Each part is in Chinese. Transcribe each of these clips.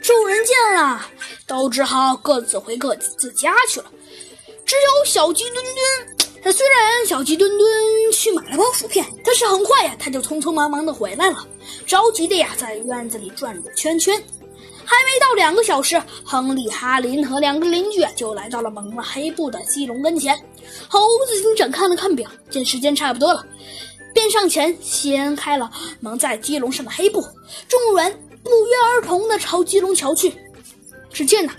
众人见了，都只好各自回各自家去了。只有小鸡墩墩，他虽然小鸡墩墩去买了包薯片，但是很快呀，他就匆匆忙忙的回来了，着急的呀，在院子里转着圈圈。还没到两个小时，亨利、哈林和两个邻居就来到了蒙了黑布的鸡笼跟前。猴子警长看了看表，见时间差不多了，便上前掀开了蒙在鸡笼上的黑布。众人不约而同的朝鸡笼瞧去，只见呐，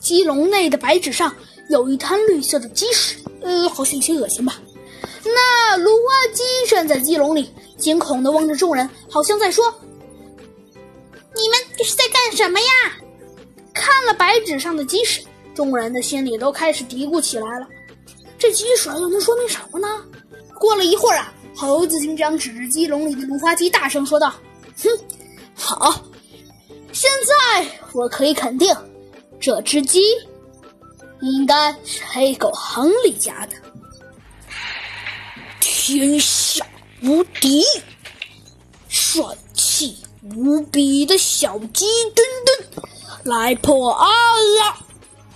鸡笼内的白纸上有一滩绿色的鸡屎，呃，好像有些恶心吧。那芦花鸡站在鸡笼里，惊恐的望着众人，好像在说。你们这是在干什么呀？看了白纸上的鸡屎，众人的心里都开始嘀咕起来了。这鸡屎又能说明什么呢？过了一会儿啊，猴子警长指着鸡笼里的芦花鸡，大声说道：“哼，好，我可以肯定，这只鸡应该是黑狗亨利家的。天下无敌，帅气。”无比的小鸡墩墩来破案了！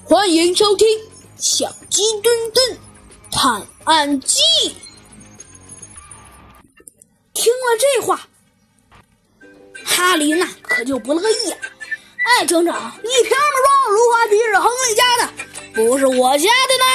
欢迎收听《小鸡墩墩探案记》。听了这话，哈林娜可就不乐意了。哎，警长，你凭什么说芦花鸡是亨利家的，不是我家的呢？